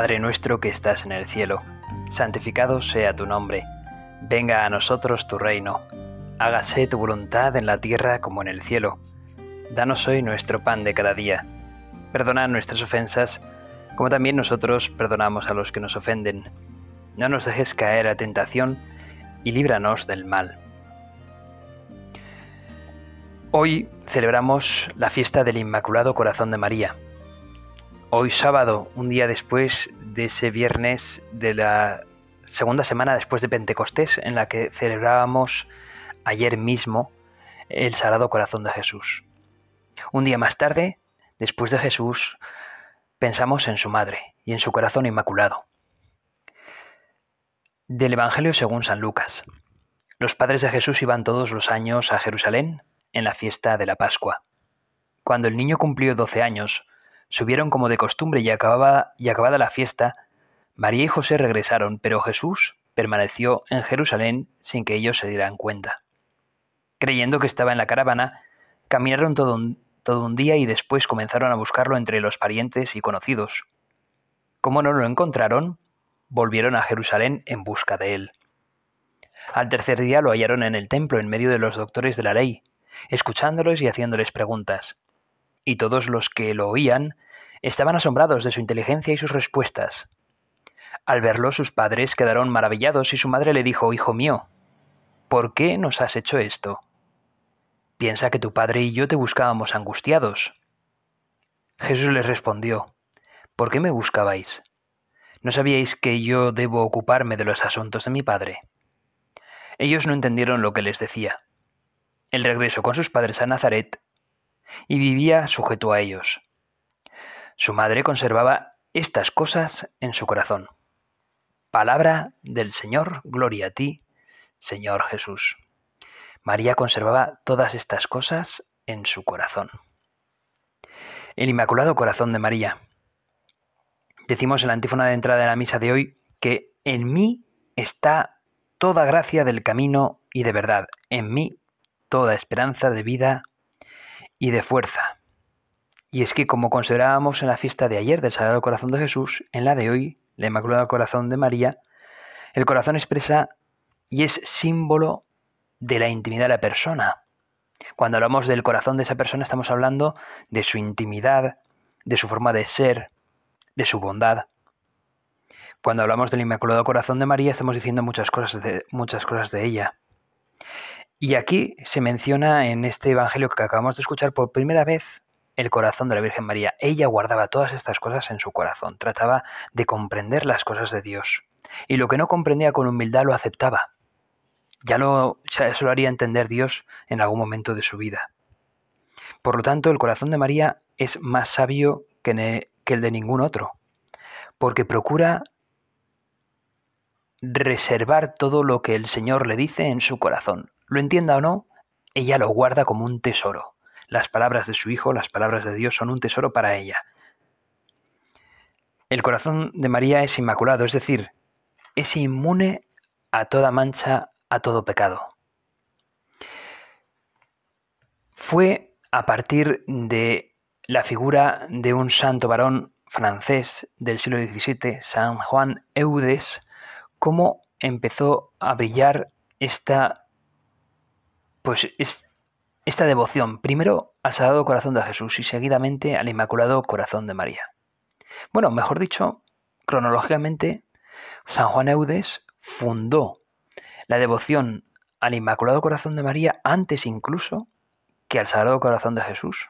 Padre nuestro que estás en el cielo, santificado sea tu nombre, venga a nosotros tu reino, hágase tu voluntad en la tierra como en el cielo. Danos hoy nuestro pan de cada día. Perdona nuestras ofensas, como también nosotros perdonamos a los que nos ofenden. No nos dejes caer a tentación y líbranos del mal. Hoy celebramos la fiesta del Inmaculado Corazón de María. Hoy sábado, un día después de ese viernes de la segunda semana después de Pentecostés, en la que celebrábamos ayer mismo el Sagrado Corazón de Jesús. Un día más tarde, después de Jesús, pensamos en su madre y en su corazón inmaculado. Del Evangelio según San Lucas. Los padres de Jesús iban todos los años a Jerusalén en la fiesta de la Pascua. Cuando el niño cumplió doce años, subieron como de costumbre y acabada, y acabada la fiesta, María y José regresaron, pero Jesús permaneció en Jerusalén sin que ellos se dieran cuenta. Creyendo que estaba en la caravana, caminaron todo un, todo un día y después comenzaron a buscarlo entre los parientes y conocidos. Como no lo encontraron, volvieron a Jerusalén en busca de él. Al tercer día lo hallaron en el templo en medio de los doctores de la ley, escuchándolos y haciéndoles preguntas y todos los que lo oían estaban asombrados de su inteligencia y sus respuestas. Al verlo sus padres quedaron maravillados y su madre le dijo, Hijo mío, ¿por qué nos has hecho esto? Piensa que tu padre y yo te buscábamos angustiados. Jesús les respondió, ¿por qué me buscabais? ¿No sabíais que yo debo ocuparme de los asuntos de mi padre? Ellos no entendieron lo que les decía. El regreso con sus padres a Nazaret y vivía sujeto a ellos. Su madre conservaba estas cosas en su corazón. Palabra del Señor, gloria a ti, Señor Jesús. María conservaba todas estas cosas en su corazón. El Inmaculado Corazón de María. Decimos en la antífona de entrada de la misa de hoy que en mí está toda gracia del camino y de verdad, en mí toda esperanza de vida y de fuerza. Y es que como considerábamos en la fiesta de ayer del Sagrado Corazón de Jesús, en la de hoy, la Inmaculada Corazón de María, el corazón expresa y es símbolo de la intimidad de la persona. Cuando hablamos del corazón de esa persona estamos hablando de su intimidad, de su forma de ser, de su bondad. Cuando hablamos del Inmaculado Corazón de María estamos diciendo muchas cosas de, muchas cosas de ella. Y aquí se menciona en este Evangelio que acabamos de escuchar por primera vez el corazón de la Virgen María. Ella guardaba todas estas cosas en su corazón, trataba de comprender las cosas de Dios. Y lo que no comprendía con humildad lo aceptaba. Ya lo, eso lo haría entender Dios en algún momento de su vida. Por lo tanto, el corazón de María es más sabio que, que el de ningún otro, porque procura reservar todo lo que el Señor le dice en su corazón, lo entienda o no, ella lo guarda como un tesoro. Las palabras de su Hijo, las palabras de Dios son un tesoro para ella. El corazón de María es inmaculado, es decir, es inmune a toda mancha, a todo pecado. Fue a partir de la figura de un santo varón francés del siglo XVII, San Juan Eudes, cómo empezó a brillar esta pues es esta devoción, primero al Sagrado Corazón de Jesús y seguidamente al Inmaculado Corazón de María. Bueno, mejor dicho, cronológicamente, San Juan Eudes fundó la devoción al Inmaculado Corazón de María antes incluso que al Sagrado Corazón de Jesús.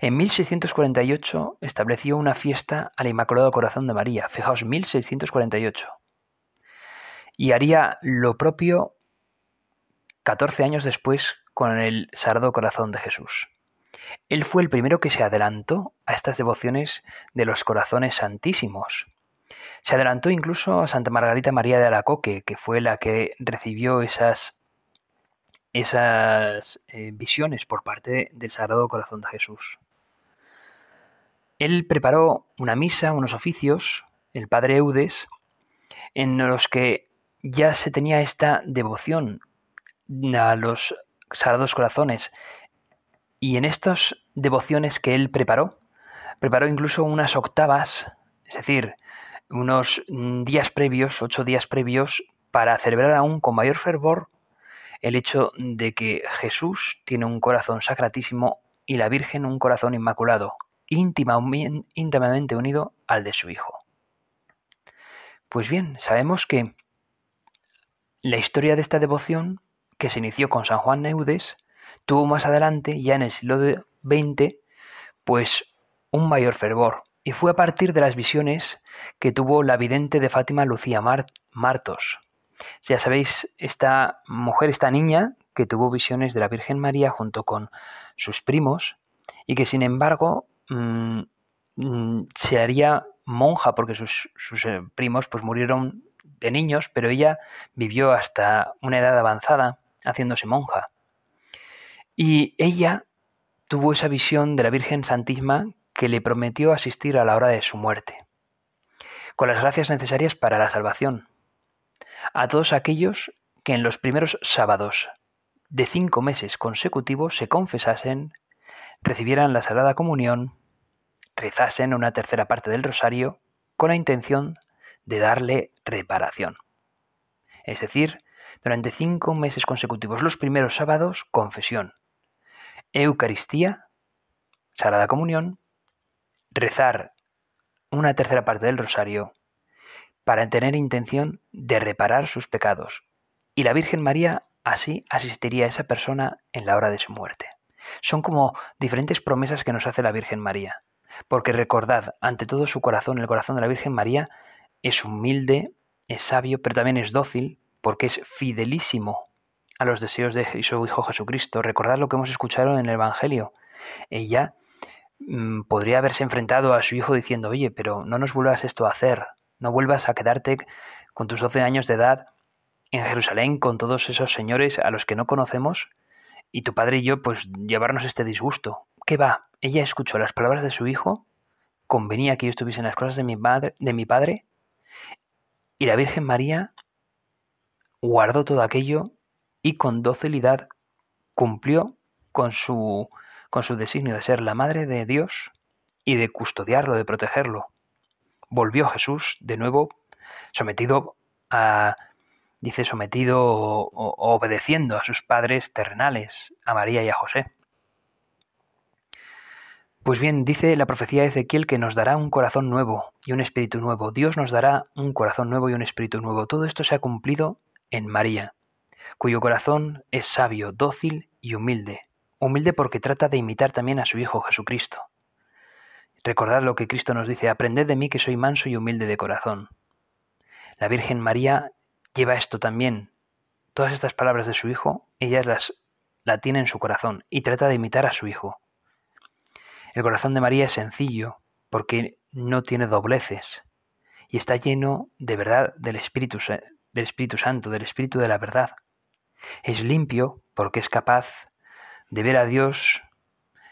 En 1648 estableció una fiesta al Inmaculado Corazón de María, fijaos, 1648. Y haría lo propio 14 años después con el Sardo Corazón de Jesús. Él fue el primero que se adelantó a estas devociones de los corazones santísimos. Se adelantó incluso a Santa Margarita María de Alacoque, que fue la que recibió esas, esas eh, visiones por parte del Sagrado Corazón de Jesús. Él preparó una misa, unos oficios, el padre Eudes, en los que ya se tenía esta devoción a los Sagrados Corazones. Y en estas devociones que él preparó, preparó incluso unas octavas, es decir, unos días previos, ocho días previos, para celebrar aún con mayor fervor el hecho de que Jesús tiene un corazón sacratísimo y la Virgen un corazón inmaculado, íntimamente unido al de su Hijo. Pues bien, sabemos que la historia de esta devoción, que se inició con San Juan Neudes, tuvo más adelante, ya en el siglo XX, pues un mayor fervor, y fue a partir de las visiones que tuvo la vidente de Fátima Lucía Martos. Ya sabéis, esta mujer, esta niña, que tuvo visiones de la Virgen María junto con sus primos, y que sin embargo mm, mm, se haría monja porque sus, eh, primos pues murieron de niños, pero ella vivió hasta una edad avanzada haciéndose monja. Y ella tuvo esa visión de la Virgen Santísima que le prometió asistir a la hora de su muerte, con las gracias necesarias para la salvación. A todos aquellos que en los primeros sábados de cinco meses consecutivos se confesasen, recibieran la Sagrada Comunión, rezasen una tercera parte del rosario con la intención de darle reparación. Es decir, durante cinco meses consecutivos, los primeros sábados, confesión, Eucaristía, Sagrada Comunión, rezar una tercera parte del rosario para tener intención de reparar sus pecados. Y la Virgen María así asistiría a esa persona en la hora de su muerte. Son como diferentes promesas que nos hace la Virgen María. Porque recordad, ante todo su corazón, el corazón de la Virgen María es humilde, es sabio, pero también es dócil, porque es fidelísimo a los deseos de su Hijo Jesucristo. Recordad lo que hemos escuchado en el Evangelio. Ella mm, podría haberse enfrentado a su hijo diciendo, oye, pero no nos vuelvas esto a hacer, no vuelvas a quedarte con tus 12 años de edad en Jerusalén con todos esos señores a los que no conocemos y tu padre y yo pues llevarnos este disgusto. ¿Qué va? Ella escuchó las palabras de su hijo, convenía que yo estuviese en las cosas de mi, madre, de mi padre y la Virgen María guardó todo aquello y con docilidad cumplió con su, con su designio de ser la madre de Dios y de custodiarlo, de protegerlo. Volvió Jesús de nuevo sometido a, dice, sometido o, obedeciendo a sus padres terrenales, a María y a José. Pues bien, dice la profecía de Ezequiel que nos dará un corazón nuevo y un espíritu nuevo. Dios nos dará un corazón nuevo y un espíritu nuevo. Todo esto se ha cumplido en María, cuyo corazón es sabio, dócil y humilde. Humilde porque trata de imitar también a su Hijo Jesucristo. Recordad lo que Cristo nos dice, aprended de mí que soy manso y humilde de corazón. La Virgen María lleva esto también. Todas estas palabras de su Hijo, ella las la tiene en su corazón y trata de imitar a su Hijo. El corazón de María es sencillo porque no tiene dobleces y está lleno de verdad del Espíritu, del Espíritu Santo, del Espíritu de la verdad. Es limpio porque es capaz de ver a Dios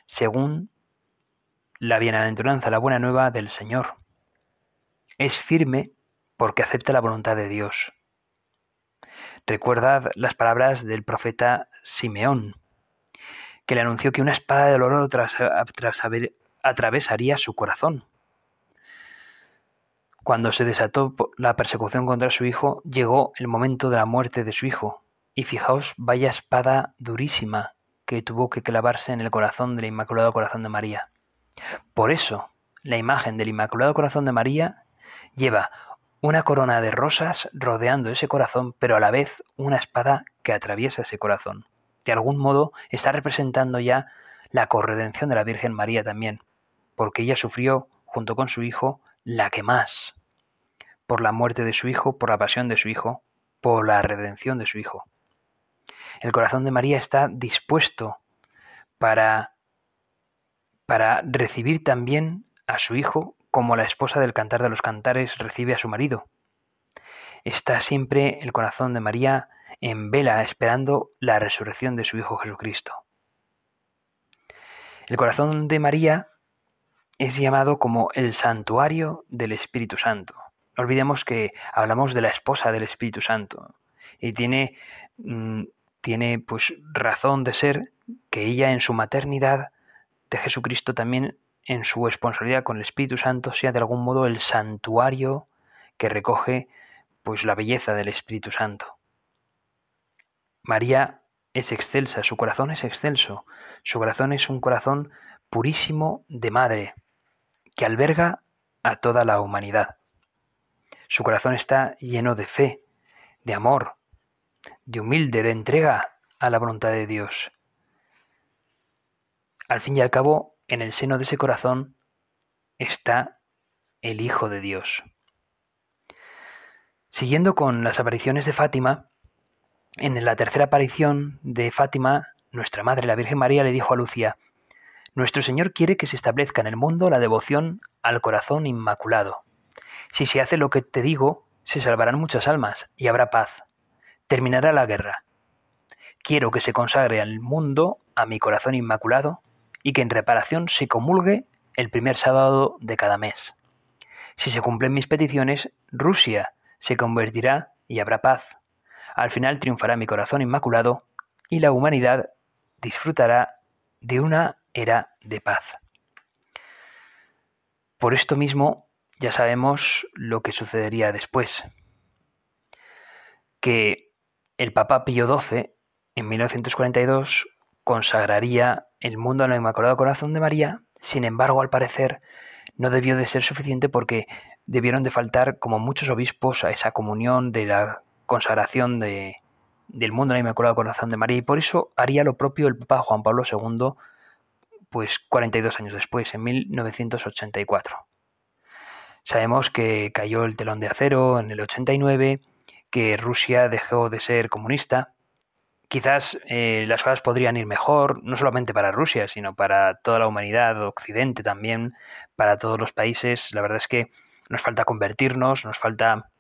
según la bienaventuranza, la buena nueva del Señor. Es firme porque acepta la voluntad de Dios. Recuerdad las palabras del profeta Simeón, que le anunció que una espada de tras, atravesaría su corazón. Cuando se desató la persecución contra su hijo, llegó el momento de la muerte de su hijo, y fijaos, vaya espada durísima que tuvo que clavarse en el corazón del Inmaculado Corazón de María. Por eso, la imagen del Inmaculado Corazón de María lleva una corona de rosas rodeando ese corazón, pero a la vez una espada que atraviesa ese corazón. De algún modo está representando ya la corredención de la Virgen María también, porque ella sufrió, junto con su hijo, la que más, por la muerte de su hijo, por la pasión de su hijo, por la redención de su hijo. El corazón de María está dispuesto para, para recibir también a su hijo como la esposa del cantar de los cantares recibe a su marido. Está siempre el corazón de María en vela esperando la resurrección de su Hijo Jesucristo. El corazón de María es llamado como el santuario del Espíritu Santo. No olvidemos que hablamos de la esposa del Espíritu Santo y tiene, mm, tiene pues razón de ser que ella en su maternidad de Jesucristo también en su responsabilidad con el Espíritu Santo sea de algún modo el santuario que recoge pues la belleza del Espíritu Santo. María es excelsa, su corazón es excelso, su corazón es un corazón purísimo de madre, que alberga a toda la humanidad. Su corazón está lleno de fe, de amor, de humilde, de entrega a la voluntad de Dios. Al fin y al cabo, en el seno de ese corazón está el Hijo de Dios. Siguiendo con las apariciones de Fátima, en la tercera aparición de Fátima, nuestra Madre, la Virgen María, le dijo a Lucía, Nuestro Señor quiere que se establezca en el mundo la devoción al corazón inmaculado. Si se hace lo que te digo, se salvarán muchas almas y habrá paz. Terminará la guerra. Quiero que se consagre al mundo a mi corazón inmaculado y que en reparación se comulgue el primer sábado de cada mes. Si se cumplen mis peticiones, Rusia se convertirá y habrá paz. Al final triunfará mi corazón inmaculado y la humanidad disfrutará de una era de paz. Por esto mismo ya sabemos lo que sucedería después. Que el Papa Pío XII en 1942 consagraría el mundo al Inmaculado Corazón de María, sin embargo, al parecer, no debió de ser suficiente porque debieron de faltar, como muchos obispos, a esa comunión de la consagración de, del mundo al Inmaculado Corazón de María y por eso haría lo propio el Papa Juan Pablo II pues 42 años después, en 1984. Sabemos que cayó el telón de acero en el 89, que Rusia dejó de ser comunista. Quizás eh, las cosas podrían ir mejor, no solamente para Rusia, sino para toda la humanidad, Occidente también, para todos los países. La verdad es que nos falta convertirnos, nos falta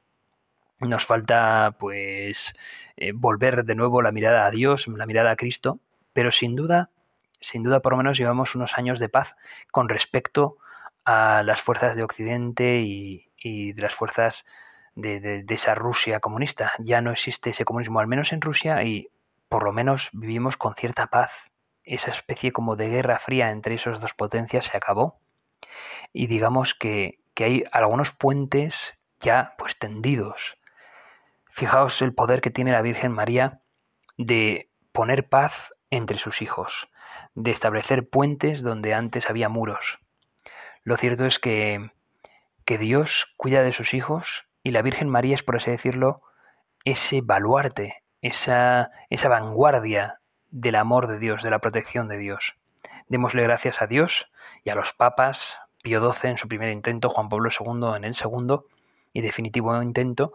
nos falta pues eh, volver de nuevo la mirada a Dios, la mirada a Cristo, pero sin duda, sin duda por lo menos llevamos unos años de paz con respecto a las fuerzas de Occidente y, de las fuerzas de, de, esa Rusia comunista. Ya no existe ese comunismo, al menos en Rusia, y por lo menos vivimos con cierta paz. Esa especie como de guerra fría entre esas dos potencias se acabó. Y digamos que, que hay algunos puentes ya pues tendidos Fijaos el poder que tiene la Virgen María de poner paz entre sus hijos, de establecer puentes donde antes había muros. Lo cierto es que, que Dios cuida de sus hijos y la Virgen María es, por así decirlo, ese baluarte, esa, esa vanguardia del amor de Dios, de la protección de Dios. Démosle gracias a Dios y a los papas, Pío XII en su primer intento, Juan Pablo II en el segundo y definitivo intento,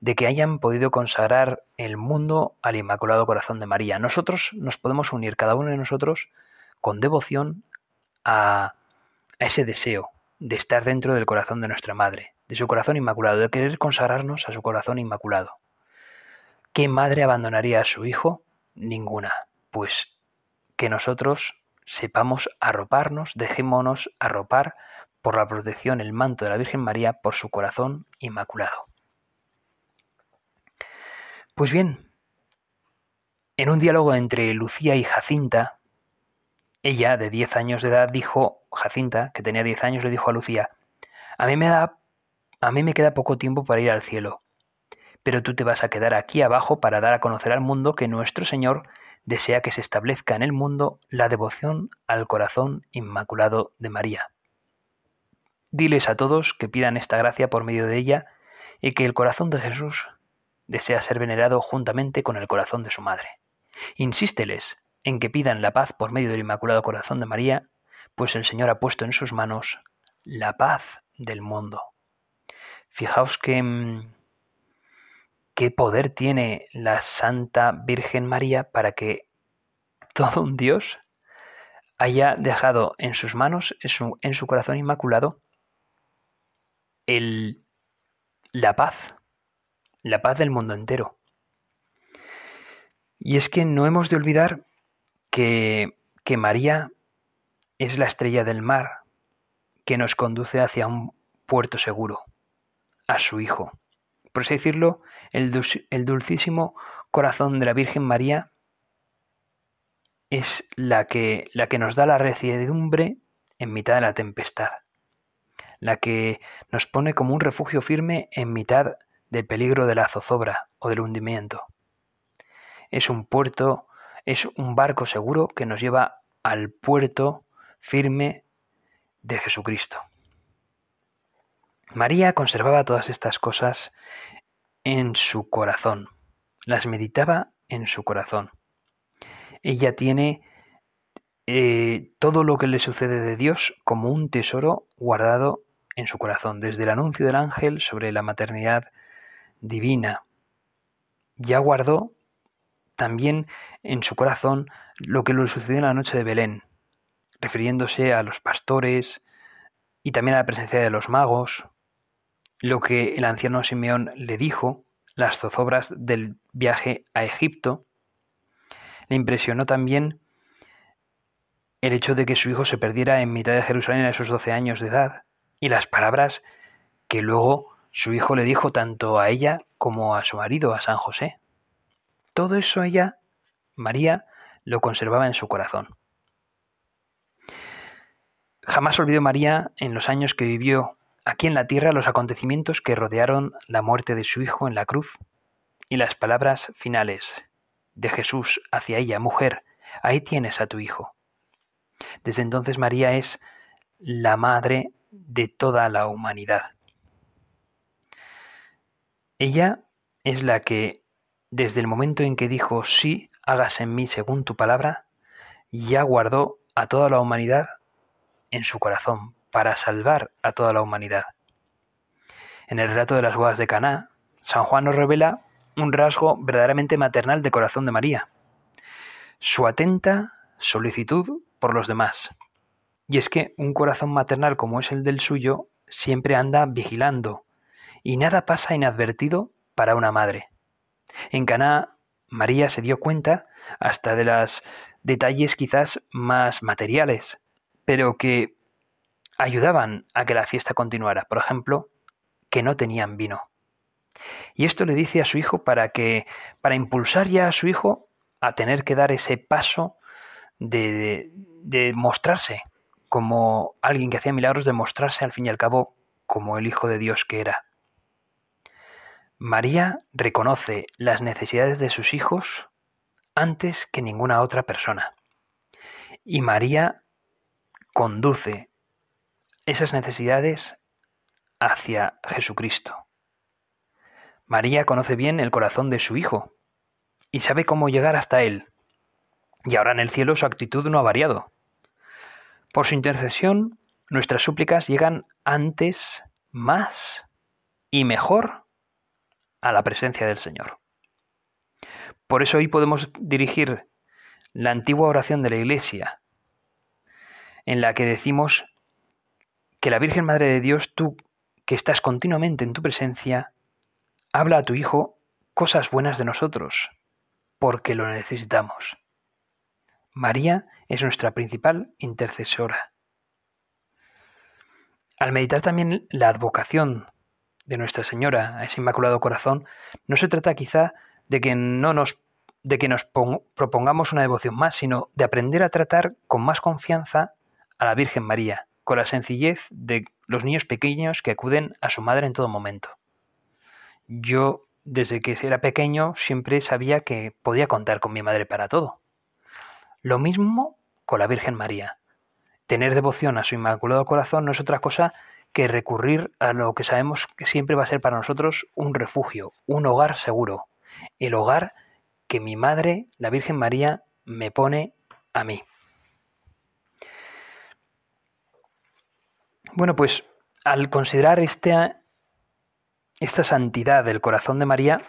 de que hayan podido consagrar el mundo al Inmaculado Corazón de María. Nosotros nos podemos unir, cada uno de nosotros, con devoción a, ese deseo de estar dentro del corazón de nuestra Madre, de su corazón inmaculado, de querer consagrarnos a su corazón inmaculado. ¿Qué madre abandonaría a su hijo? Ninguna. Pues que nosotros sepamos arroparnos, dejémonos arropar por la protección, el manto de la Virgen María, por su corazón inmaculado. Pues bien, en un diálogo entre Lucía y Jacinta, ella, de 10 años de edad, dijo, Jacinta, que tenía 10 años, le dijo a Lucía, a mí me da, a mí me queda poco tiempo para ir al cielo, pero tú te vas a quedar aquí abajo para dar a conocer al mundo que nuestro Señor desea que se establezca en el mundo la devoción al corazón inmaculado de María. Diles a todos que pidan esta gracia por medio de ella y que el corazón de Jesús desea ser venerado juntamente con el corazón de su madre. Insísteles en que pidan la paz por medio del Inmaculado Corazón de María, pues el Señor ha puesto en sus manos la paz del mundo. Fijaos que mm, qué poder tiene la Santa Virgen María para que todo un Dios haya dejado en sus manos, en su, en su corazón inmaculado, el, la paz, la paz del mundo entero. Y es que no hemos de olvidar que, que María es la estrella del mar que nos conduce hacia un puerto seguro, a su Hijo. Por así decirlo, el, el dulcísimo corazón de la Virgen María es la que, la que nos da la recidumbre en mitad de la tempestad, la que nos pone como un refugio firme en mitad del peligro de la zozobra o del hundimiento. Es un puerto, es un barco seguro que nos lleva al puerto firme de Jesucristo. María conservaba todas estas cosas en su corazón, las meditaba en su corazón. Ella tiene eh, todo lo que le sucede de Dios como un tesoro guardado en su corazón, desde el anuncio del ángel sobre la maternidad divina. Ya guardó también en su corazón lo que le sucedió en la noche de Belén, refiriéndose a los pastores y también a la presencia de los magos, lo que el anciano Simeón le dijo, las zozobras del viaje a Egipto. Le impresionó también el hecho de que su hijo se perdiera en mitad de Jerusalén a esos 12 años de edad y las palabras que luego su hijo le dijo tanto a ella como a su marido, a San José. Todo eso ella, María, lo conservaba en su corazón. Jamás olvidó María en los años que vivió aquí en la tierra los acontecimientos que rodearon la muerte de su Hijo en la cruz y las palabras finales de Jesús hacia ella, mujer, ahí tienes a tu Hijo. Desde entonces María es la madre de toda la humanidad. Ella es la que, desde el momento en que dijo sí, hagas en mí según tu palabra, ya guardó a toda la humanidad en su corazón para salvar a toda la humanidad. En el relato de las bodas de Caná, San Juan nos revela un rasgo verdaderamente maternal de corazón de María, su atenta solicitud por los demás. Y es que un corazón maternal como es el del suyo siempre anda vigilando, y nada pasa inadvertido para una madre. En Caná, María se dio cuenta hasta de los detalles quizás más materiales, pero que ayudaban a que la fiesta continuara. Por ejemplo, que no tenían vino. Y esto le dice a su hijo para que, para impulsar ya a su hijo a tener que dar ese paso de, de, mostrarse como alguien que hacía milagros, de mostrarse al fin y al cabo como el Hijo de Dios que era. María reconoce las necesidades de sus hijos antes que ninguna otra persona. Y María conduce esas necesidades hacia Jesucristo. María conoce bien el corazón de su Hijo y sabe cómo llegar hasta Él. Y ahora en el cielo su actitud no ha variado. Por su intercesión, nuestras súplicas llegan antes, más y mejor a la presencia del Señor. Por eso hoy podemos dirigir la antigua oración de la Iglesia, en la que decimos que la Virgen Madre de Dios, tú que estás continuamente en tu presencia, habla a tu Hijo cosas buenas de nosotros, porque lo necesitamos. María es nuestra principal intercesora. Al meditar también la advocación de Nuestra Señora a ese Inmaculado Corazón, no se trata quizá de que no nos de que nos propongamos una devoción más, sino de aprender a tratar con más confianza a la Virgen María, con la sencillez de los niños pequeños que acuden a su madre en todo momento. Yo, desde que era pequeño, siempre sabía que podía contar con mi madre para todo. Lo mismo con la Virgen María. Tener devoción a su Inmaculado Corazón no es otra cosa que recurrir a lo que sabemos que siempre va a ser para nosotros un refugio, un hogar seguro, el hogar que mi madre, la Virgen María, me pone a mí. Bueno, pues al considerar esta, esta santidad del corazón de María,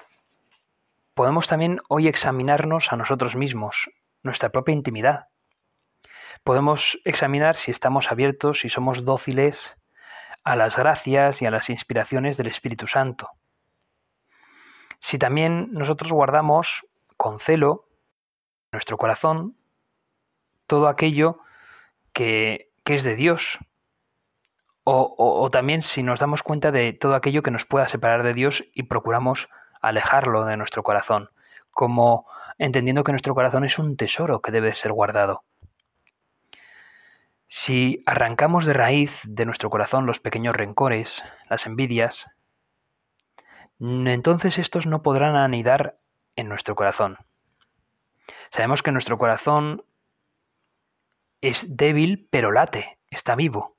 podemos también hoy examinarnos a nosotros mismos, nuestra propia intimidad. Podemos examinar si estamos abiertos, si somos dóciles a las gracias y a las inspiraciones del Espíritu Santo. Si también nosotros guardamos con celo nuestro corazón todo aquello que, que es de Dios, o, también si nos damos cuenta de todo aquello que nos pueda separar de Dios y procuramos alejarlo de nuestro corazón, como entendiendo que nuestro corazón es un tesoro que debe ser guardado. Si arrancamos de raíz de nuestro corazón los pequeños rencores, las envidias, entonces estos no podrán anidar en nuestro corazón. Sabemos que nuestro corazón es débil, pero late, está vivo.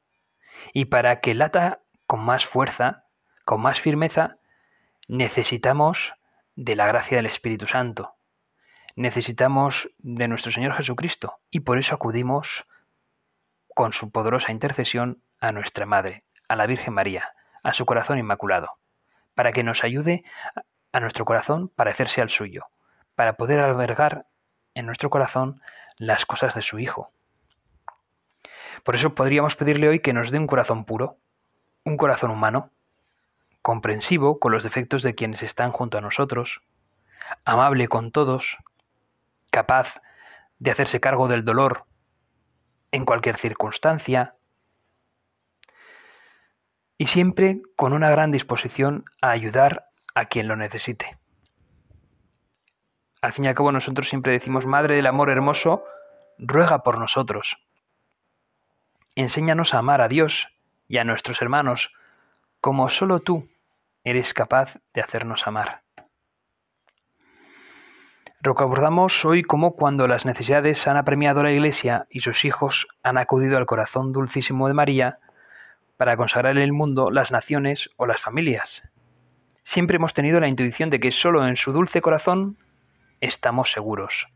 Y para que lata con más fuerza, con más firmeza, necesitamos de la gracia del Espíritu Santo. Necesitamos de nuestro Señor Jesucristo y por eso acudimos con su poderosa intercesión a nuestra Madre, a la Virgen María, a su corazón inmaculado, para que nos ayude a nuestro corazón parecerse al suyo, para poder albergar en nuestro corazón las cosas de su Hijo. Por eso podríamos pedirle hoy que nos dé un corazón puro, un corazón humano, comprensivo con los defectos de quienes están junto a nosotros, amable con todos, capaz de hacerse cargo del dolor en cualquier circunstancia y siempre con una gran disposición a ayudar a quien lo necesite. Al fin y al cabo nosotros siempre decimos, Madre del Amor Hermoso, ruega por nosotros. Enséñanos a amar a Dios y a nuestros hermanos como solo tú eres capaz de hacernos amar. Recordamos hoy cómo cuando las necesidades han apremiado a la Iglesia y sus hijos han acudido al corazón dulcísimo de María para consagrar el mundo, las naciones o las familias. Siempre hemos tenido la intuición de que solo en su dulce corazón estamos seguros.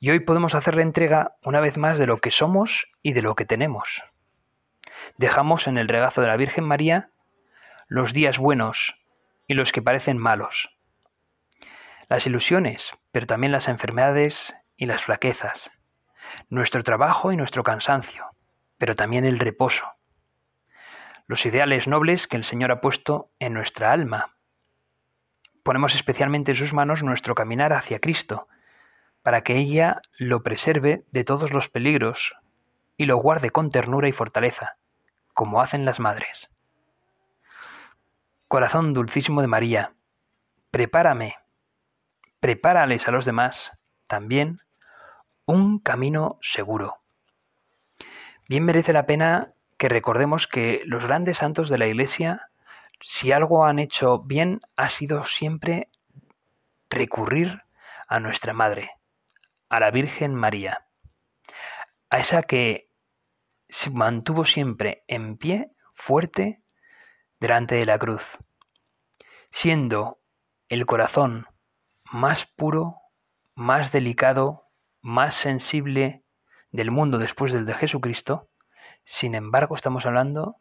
Y hoy podemos hacerle entrega una vez más de lo que somos y de lo que tenemos. Dejamos en el regazo de la Virgen María los días buenos y los que parecen malos las ilusiones, pero también las enfermedades y las flaquezas, nuestro trabajo y nuestro cansancio, pero también el reposo, los ideales nobles que el Señor ha puesto en nuestra alma. Ponemos especialmente en sus manos nuestro caminar hacia Cristo, para que ella lo preserve de todos los peligros y lo guarde con ternura y fortaleza, como hacen las madres. Corazón dulcísimo de María, prepárame prepárales a los demás también un camino seguro. Bien merece la pena que recordemos que los grandes santos de la Iglesia, si algo han hecho bien, ha sido siempre recurrir a nuestra Madre, a la Virgen María, a esa que se mantuvo siempre en pie, fuerte, delante de la cruz, siendo el corazón más puro, más delicado, más sensible del mundo después del de Jesucristo, sin embargo estamos hablando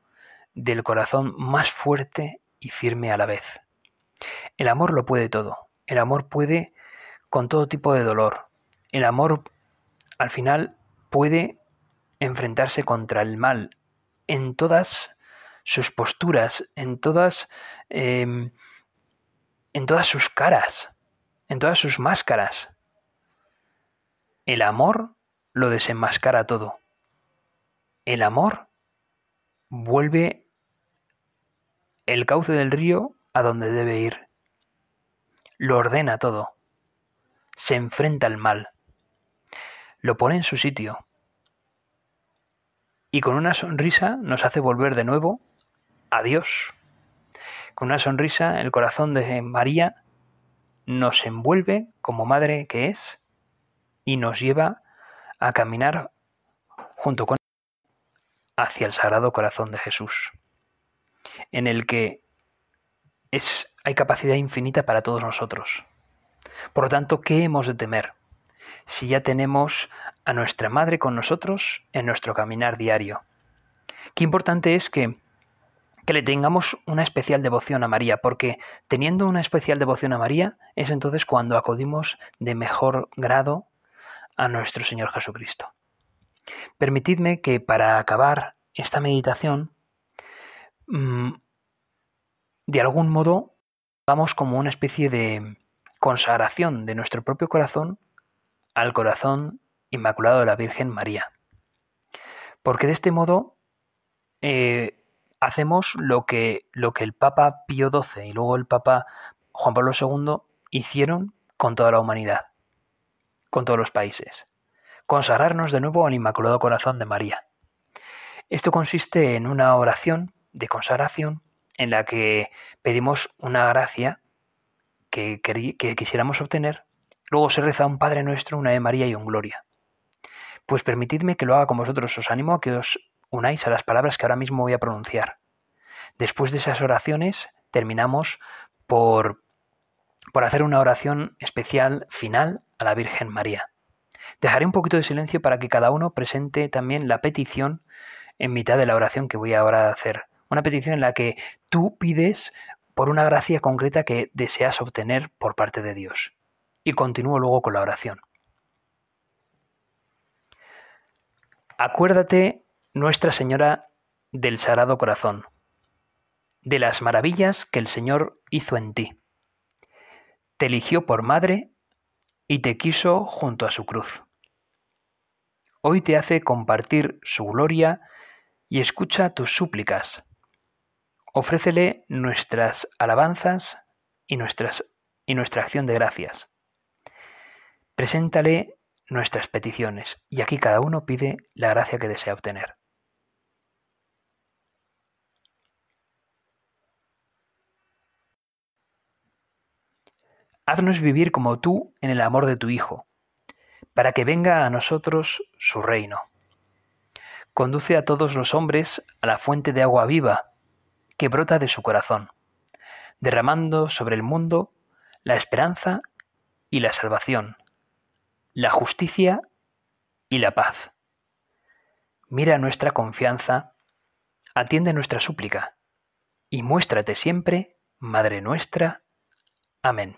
del corazón más fuerte y firme a la vez. El amor lo puede todo, el amor puede con todo tipo de dolor, el amor al final puede enfrentarse contra el mal en todas sus posturas, en todas, em, en todas sus caras en todas sus máscaras. El amor lo desenmascara todo. El amor vuelve el cauce del río a donde debe ir. Lo ordena todo. Se enfrenta al mal. Lo pone en su sitio. Y con una sonrisa nos hace volver de nuevo a Dios. Con una sonrisa el corazón de María nos envuelve como madre que es y nos lleva a caminar junto con hacia el Sagrado Corazón de Jesús, en el que es, hay capacidad infinita para todos nosotros. Por lo tanto, ¿qué hemos de temer? Si ya tenemos a nuestra Madre con nosotros en nuestro caminar diario. Qué importante es que que le tengamos una especial devoción a María, porque teniendo una especial devoción a María es entonces cuando acudimos de mejor grado a nuestro Señor Jesucristo. Permitidme que para acabar esta meditación, mm, de algún modo, vamos como una especie de consagración de nuestro propio corazón al corazón inmaculado de la Virgen María. Porque de este modo eh, hacemos lo que, lo que el Papa Pío XII y luego el Papa Juan Pablo II hicieron con toda la humanidad, con todos los países. Consagrarnos de nuevo al Inmaculado Corazón de María. Esto consiste en una oración de consagración en la que pedimos una gracia que, quisiéramos obtener. Luego se reza un Padre Nuestro, una de María y un Gloria. Pues permitidme que lo haga con vosotros. Os animo a que os unáis a las palabras que ahora mismo voy a pronunciar. Después de esas oraciones terminamos por, por hacer una oración especial final a la Virgen María. Dejaré un poquito de silencio para que cada uno presente también la petición en mitad de la oración que voy ahora a hacer. Una petición en la que tú pides por una gracia concreta que deseas obtener por parte de Dios. Y continúo luego con la oración. Acuérdate, Nuestra Señora del Sagrado Corazón, de las maravillas que el Señor hizo en ti. Te eligió por madre y te quiso junto a su cruz. Hoy te hace compartir su gloria y escucha tus súplicas. Ofrécele nuestras alabanzas y, nuestras, y nuestra acción de gracias. Preséntale nuestras peticiones y aquí cada uno pide la gracia que desea obtener. Haznos vivir como tú en el amor de tu Hijo, para que venga a nosotros su reino conduce a todos los hombres a la fuente de agua viva que brota de su corazón, derramando sobre el mundo la esperanza y la salvación, la justicia y la paz. Mira nuestra confianza, atiende nuestra súplica, y muéstrate siempre, Madre nuestra. Amén.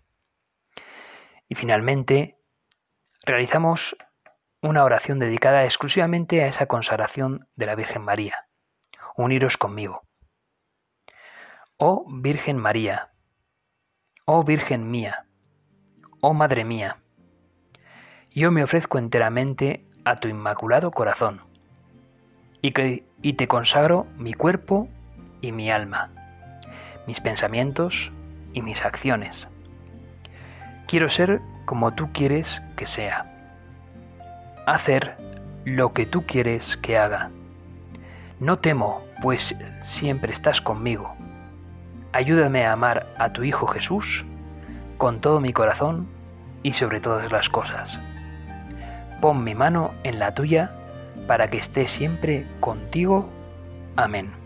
Y finalmente, realizamos una oración dedicada exclusivamente a esa consagración de la Virgen María. Uniros conmigo. Oh Virgen María, oh Virgen mía, oh Madre mía, yo me ofrezco enteramente a tu inmaculado corazón y, y te consagro mi cuerpo y mi alma, mis pensamientos y mis acciones. Quiero ser como tú quieres que sea hacer lo que tú quieres que haga. No temo, pues siempre estás conmigo. Ayúdame a amar a tu Hijo Jesús con todo mi corazón y sobre todas las cosas. Pon mi mano en la tuya para que esté siempre contigo. Amén.